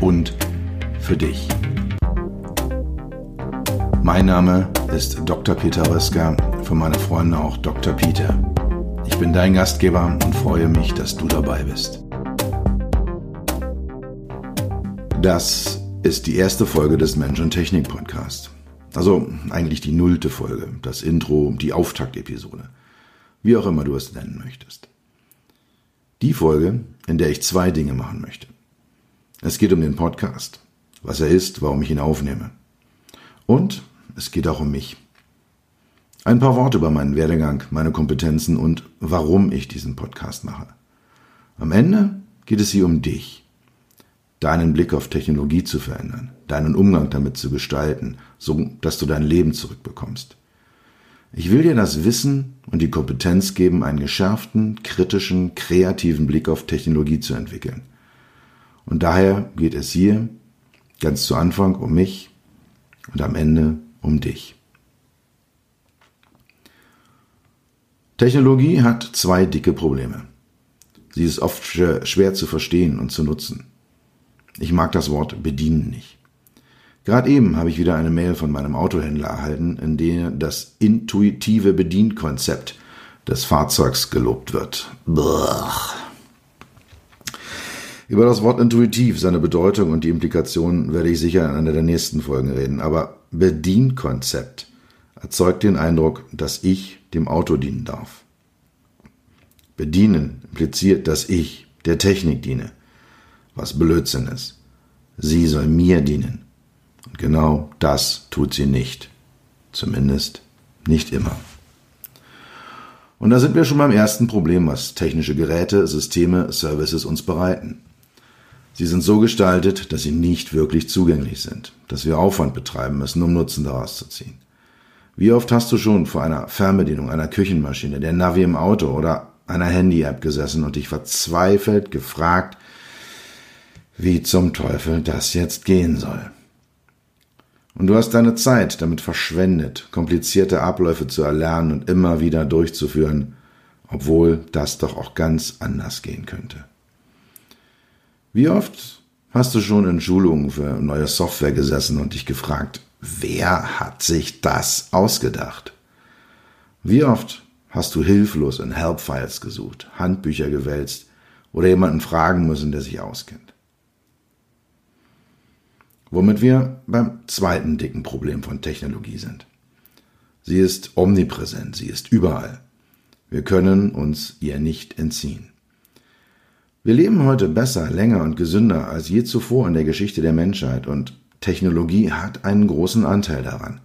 und für dich. Mein Name ist Dr. Peter Röska, für meine Freunde auch Dr. Peter. Ich bin dein Gastgeber und freue mich, dass du dabei bist. Das ist die erste Folge des Mensch und Technik Podcast. Also eigentlich die nullte Folge, das Intro, die Auftaktepisode. Wie auch immer du es nennen möchtest. Die Folge, in der ich zwei Dinge machen möchte. Es geht um den Podcast, was er ist, warum ich ihn aufnehme. Und es geht auch um mich. Ein paar Worte über meinen Werdegang, meine Kompetenzen und warum ich diesen Podcast mache. Am Ende geht es hier um dich, deinen Blick auf Technologie zu verändern, deinen Umgang damit zu gestalten, so dass du dein Leben zurückbekommst. Ich will dir das Wissen und die Kompetenz geben, einen geschärften, kritischen, kreativen Blick auf Technologie zu entwickeln. Und daher geht es hier ganz zu Anfang um mich und am Ende um dich. Technologie hat zwei dicke Probleme. Sie ist oft schwer zu verstehen und zu nutzen. Ich mag das Wort bedienen nicht. Gerade eben habe ich wieder eine Mail von meinem Autohändler erhalten, in der das intuitive Bedienkonzept des Fahrzeugs gelobt wird. Blah. Über das Wort intuitiv, seine Bedeutung und die Implikationen werde ich sicher in einer der nächsten Folgen reden. Aber Bedienkonzept erzeugt den Eindruck, dass ich dem Auto dienen darf. Bedienen impliziert, dass ich der Technik diene, was Blödsinn ist. Sie soll mir dienen. Und genau das tut sie nicht. Zumindest nicht immer. Und da sind wir schon beim ersten Problem, was technische Geräte, Systeme, Services uns bereiten. Sie sind so gestaltet, dass sie nicht wirklich zugänglich sind, dass wir Aufwand betreiben müssen, um Nutzen daraus zu ziehen. Wie oft hast du schon vor einer Fernbedienung einer Küchenmaschine, der Navi im Auto oder einer Handy-App gesessen und dich verzweifelt gefragt, wie zum Teufel das jetzt gehen soll? Und du hast deine Zeit damit verschwendet, komplizierte Abläufe zu erlernen und immer wieder durchzuführen, obwohl das doch auch ganz anders gehen könnte. Wie oft hast du schon in Schulungen für neue Software gesessen und dich gefragt, wer hat sich das ausgedacht? Wie oft hast du hilflos in Help-Files gesucht, Handbücher gewälzt oder jemanden fragen müssen, der sich auskennt? Womit wir beim zweiten dicken Problem von Technologie sind. Sie ist omnipräsent, sie ist überall. Wir können uns ihr nicht entziehen. Wir leben heute besser, länger und gesünder als je zuvor in der Geschichte der Menschheit und Technologie hat einen großen Anteil daran.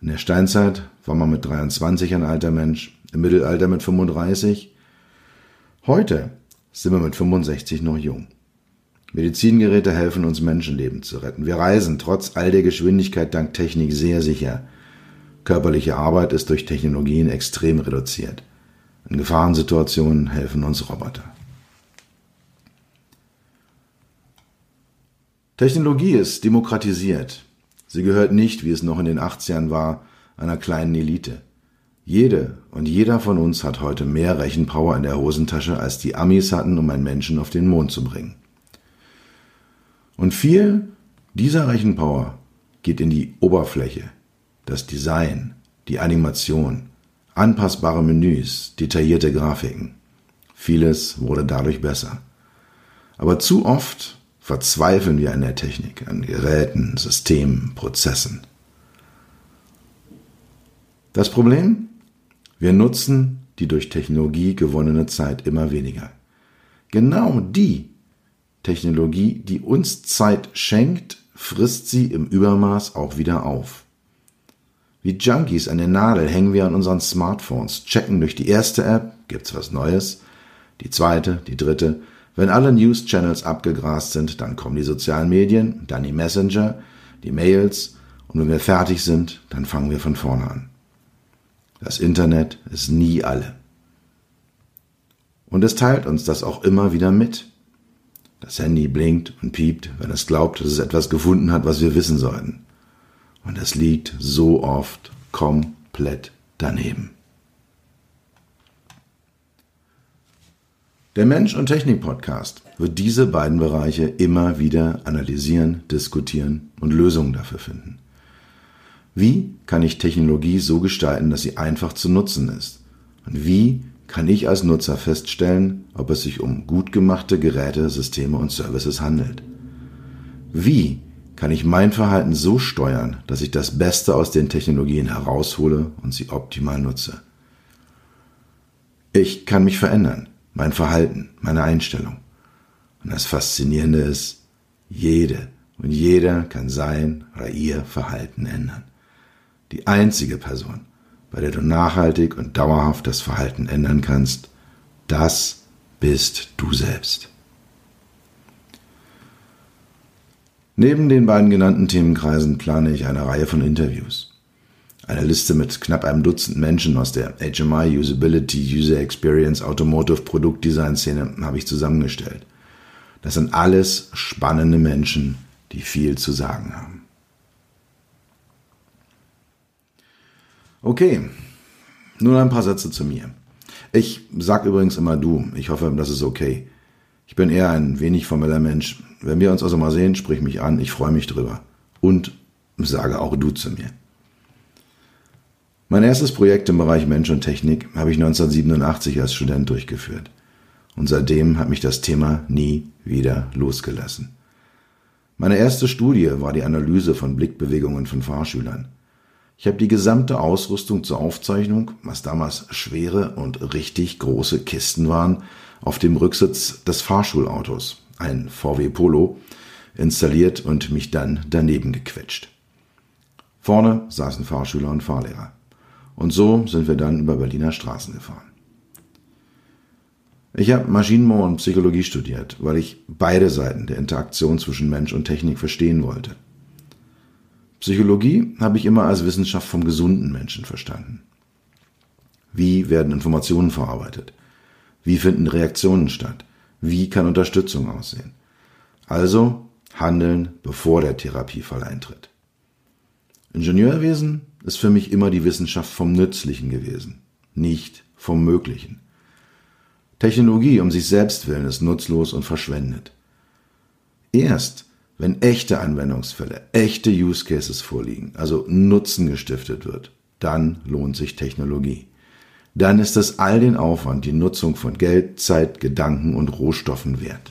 In der Steinzeit war man mit 23 ein alter Mensch, im Mittelalter mit 35. Heute sind wir mit 65 noch jung. Medizingeräte helfen uns Menschenleben zu retten. Wir reisen trotz all der Geschwindigkeit dank Technik sehr sicher. Körperliche Arbeit ist durch Technologien extrem reduziert. In Gefahrensituationen helfen uns Roboter. Technologie ist demokratisiert. Sie gehört nicht, wie es noch in den 80ern war, einer kleinen Elite. Jede und jeder von uns hat heute mehr Rechenpower in der Hosentasche, als die Amis hatten, um einen Menschen auf den Mond zu bringen. Und viel dieser Rechenpower geht in die Oberfläche, das Design, die Animation, anpassbare Menüs, detaillierte Grafiken. Vieles wurde dadurch besser. Aber zu oft verzweifeln wir an der Technik, an Geräten, Systemen, Prozessen. Das Problem? Wir nutzen die durch Technologie gewonnene Zeit immer weniger. Genau die Technologie, die uns Zeit schenkt, frisst sie im Übermaß auch wieder auf. Wie Junkies an der Nadel hängen wir an unseren Smartphones, checken durch die erste App, gibt's was Neues, die zweite, die dritte, Wenn alle News-Channels abgegrast sind, dann kommen die sozialen Medien, dann die Messenger, die Mails und wenn wir fertig sind, dann fangen wir von vorne an. Das Internet ist nie alle. Und es teilt uns das auch immer wieder mit. Das Handy blinkt und piept, wenn es glaubt, dass es etwas gefunden hat, was wir wissen sollten. Und es liegt so oft komplett daneben. Der Mensch- und Technik-Podcast wird diese beiden Bereiche immer wieder analysieren, diskutieren und Lösungen dafür finden. Wie kann ich Technologie so gestalten, dass sie einfach zu nutzen ist? Und wie kann ich als Nutzer feststellen, ob es sich um gut gemachte Geräte, Systeme und Services handelt? Wie kann ich mein Verhalten so steuern, dass ich das Beste aus den Technologien heraushole und sie optimal nutze? Ich kann mich verändern, mein Verhalten, meine Einstellung. Und das Faszinierende ist, jede und jeder kann sein oder ihr Verhalten ändern die einzige Person, bei der du nachhaltig und dauerhaft das Verhalten ändern kannst, das bist du selbst. Neben den beiden genannten Themenkreisen plane ich eine Reihe von Interviews. Eine Liste mit knapp einem Dutzend Menschen aus der HMI Usability, User Experience, Automotive Produktdesign Szene habe ich zusammengestellt. Das sind alles spannende Menschen, die viel zu sagen haben. Okay, nun ein paar Sätze zu mir. Ich sag übrigens immer du. Ich hoffe, das ist okay. Ich bin eher ein wenig formeller Mensch. Wenn wir uns also mal sehen, sprich mich an. Ich freue mich drüber. Und sage auch du zu mir. Mein erstes Projekt im Bereich Mensch und Technik habe ich 1987 als Student durchgeführt. Und seitdem hat mich das Thema nie wieder losgelassen. Meine erste Studie war die Analyse von Blickbewegungen von Fahrschülern. Ich habe die gesamte Ausrüstung zur Aufzeichnung, was damals schwere und richtig große Kisten waren, auf dem Rücksitz des Fahrschulautos, ein VW Polo, installiert und mich dann daneben gequetscht. Vorne saßen Fahrschüler und Fahrlehrer. Und so sind wir dann über Berliner Straßen gefahren. Ich habe Maschinenbau und Psychologie studiert, weil ich beide Seiten der Interaktion zwischen Mensch und Technik verstehen wollte. Psychologie habe ich immer als Wissenschaft vom gesunden Menschen verstanden. Wie werden Informationen verarbeitet? Wie finden Reaktionen statt? Wie kann Unterstützung aussehen? Also handeln, bevor der Therapiefall eintritt. Ingenieurwesen ist für mich immer die Wissenschaft vom Nützlichen gewesen, nicht vom Möglichen. Technologie um sich selbst willen ist nutzlos und verschwendet. Erst wenn echte Anwendungsfälle, echte Use Cases vorliegen, also Nutzen gestiftet wird, dann lohnt sich Technologie. Dann ist es all den Aufwand, die Nutzung von Geld, Zeit, Gedanken und Rohstoffen wert.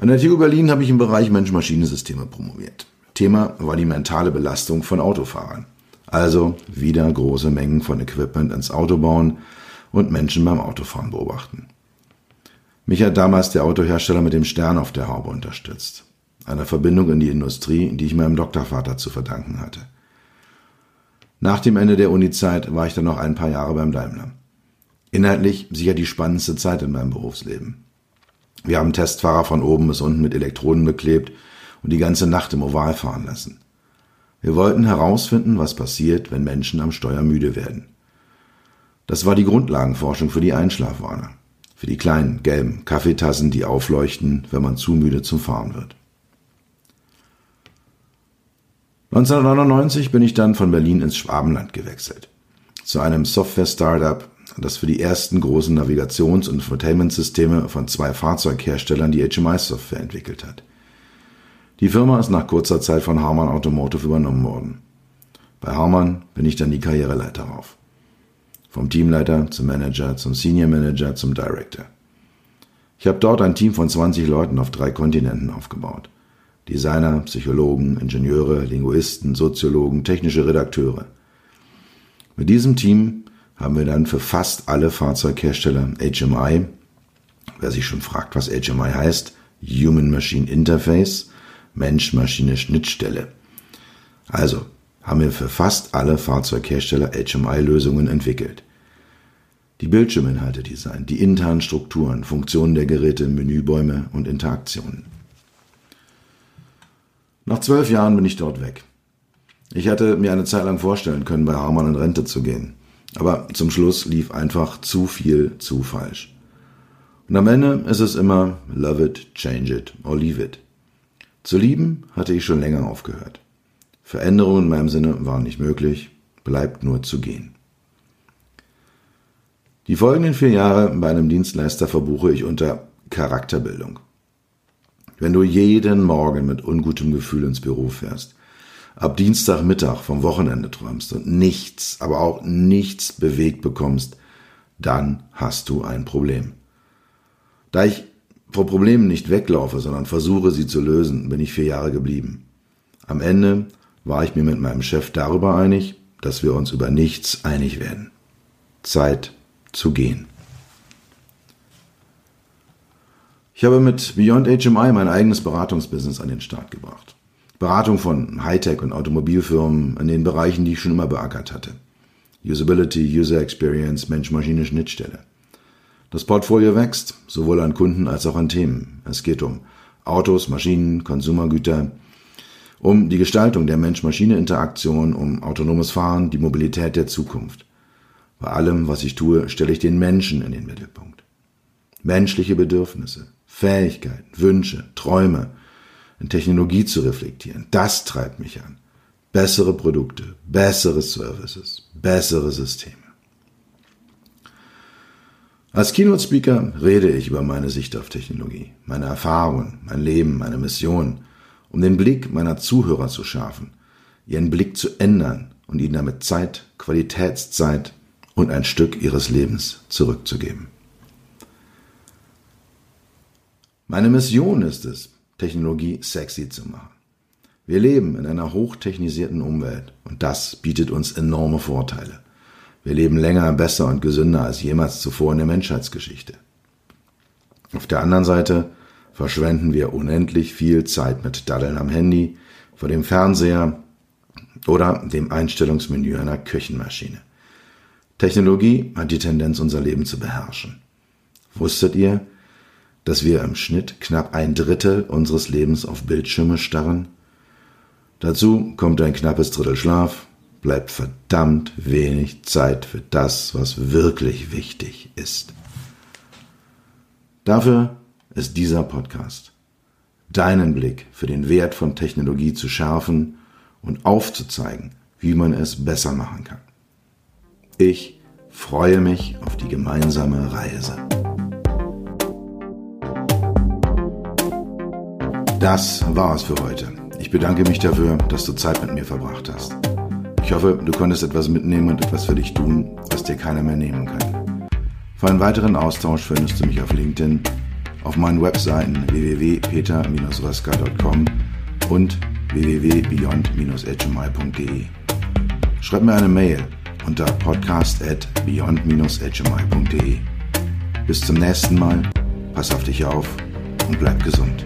An der TU Berlin habe ich im Bereich Mensch-Maschine-Systeme promoviert. Thema war die mentale Belastung von Autofahrern. Also wieder große Mengen von Equipment ins Auto bauen und Menschen beim Autofahren beobachten. Mich hat damals der Autohersteller mit dem Stern auf der Haube unterstützt. Einer Verbindung in die Industrie, die ich meinem Doktorvater zu verdanken hatte. Nach dem Ende der Uni-Zeit war ich dann noch ein paar Jahre beim Daimler. Inhaltlich sicher die spannendste Zeit in meinem Berufsleben. Wir haben Testfahrer von oben bis unten mit Elektroden beklebt und die ganze Nacht im Oval fahren lassen. Wir wollten herausfinden, was passiert, wenn Menschen am Steuer müde werden. Das war die Grundlagenforschung für die Einschlafwarner. Für die kleinen gelben Kaffeetassen, die aufleuchten, wenn man zu müde zum Fahren wird. 1999 bin ich dann von Berlin ins Schwabenland gewechselt. Zu einem Software-Startup, das für die ersten großen Navigations- und Infotainment-Systeme von zwei Fahrzeugherstellern die HMI-Software entwickelt hat. Die Firma ist nach kurzer Zeit von Harman Automotive übernommen worden. Bei Harman bin ich dann die Karriereleiter rauf. Vom Teamleiter zum Manager, zum Senior Manager, zum Director. Ich habe dort ein Team von 20 Leuten auf drei Kontinenten aufgebaut. Designer, Psychologen, Ingenieure, Linguisten, Soziologen, technische Redakteure. Mit diesem Team haben wir dann für fast alle Fahrzeughersteller HMI, wer sich schon fragt, was HMI heißt, Human Machine Interface, Mensch-Maschine-Schnittstelle. Also haben wir für fast alle Fahrzeughersteller HMI-Lösungen entwickelt. Die Bildschirminhalte designen, die internen Strukturen, Funktionen der Geräte, Menübäume und Interaktionen. Nach zwölf Jahren bin ich dort weg. Ich hatte mir eine Zeit lang vorstellen können, bei Harman in Rente zu gehen. Aber zum Schluss lief einfach zu viel zu falsch. Und am Ende ist es immer love it, change it or leave it. Zu lieben hatte ich schon länger aufgehört. Veränderungen in meinem Sinne waren nicht möglich, bleibt nur zu gehen. Die folgenden vier Jahre bei einem Dienstleister verbuche ich unter Charakterbildung. Wenn du jeden Morgen mit ungutem Gefühl ins Büro fährst, ab Dienstagmittag vom Wochenende träumst und nichts, aber auch nichts bewegt bekommst, dann hast du ein Problem. Da ich vor Problemen nicht weglaufe, sondern versuche sie zu lösen, bin ich vier Jahre geblieben. Am Ende war ich mir mit meinem Chef darüber einig, dass wir uns über nichts einig werden. Zeit zu gehen. Ich habe mit Beyond HMI mein eigenes Beratungsbusiness an den Start gebracht. Beratung von Hightech- und Automobilfirmen in den Bereichen, die ich schon immer beackert hatte. Usability, User Experience, Mensch-Maschine-Schnittstelle. Das Portfolio wächst, sowohl an Kunden als auch an Themen. Es geht um Autos, Maschinen, Konsumergüter, um die Gestaltung der Mensch-Maschine-Interaktion, um autonomes Fahren, die Mobilität der Zukunft. Bei allem, was ich tue, stelle ich den Menschen in den Mittelpunkt. Menschliche Bedürfnisse, Fähigkeiten, Wünsche, Träume in Technologie zu reflektieren, das treibt mich an. Bessere Produkte, bessere Services, bessere Systeme. Als Keynote-Speaker rede ich über meine Sicht auf Technologie, meine Erfahrungen, mein Leben, meine Mission, um den Blick meiner Zuhörer zu schärfen, ihren Blick zu ändern und ihnen damit Zeit, Qualitätszeit und ein Stück ihres Lebens zurückzugeben. Meine Mission ist es, Technologie sexy zu machen. Wir leben in einer hochtechnisierten Umwelt und das bietet uns enorme Vorteile. Wir leben länger, besser und gesünder als jemals zuvor in der Menschheitsgeschichte. Auf der anderen Seite verschwenden wir unendlich viel Zeit mit Daddeln am Handy, vor dem Fernseher oder dem Einstellungsmenü einer Küchenmaschine. Technologie hat die Tendenz, unser Leben zu beherrschen. Wusstet ihr, dass wir im Schnitt knapp ein Drittel unseres Lebens auf Bildschirme starren? Dazu kommt ein knappes Drittel Schlaf, bleibt verdammt wenig Zeit für das, was wirklich wichtig ist. Dafür ist dieser Podcast. Deinen Blick für den Wert von Technologie zu schärfen und aufzuzeigen, wie man es besser machen kann. Ich freue mich auf die gemeinsame Reise. Das war es für heute. Ich bedanke mich dafür, dass du Zeit mit mir verbracht hast. Ich hoffe, du konntest etwas mitnehmen und etwas für dich tun, was dir keiner mehr nehmen kann. Für einen weiteren Austausch findest du mich auf LinkedIn, auf meinen Webseiten www.peter-röska.com und www.beyond-hmi.de. Schreib mir eine Mail unter podcast at beyond-hmi.de. Bis zum nächsten Mal, pass auf dich auf und bleib gesund.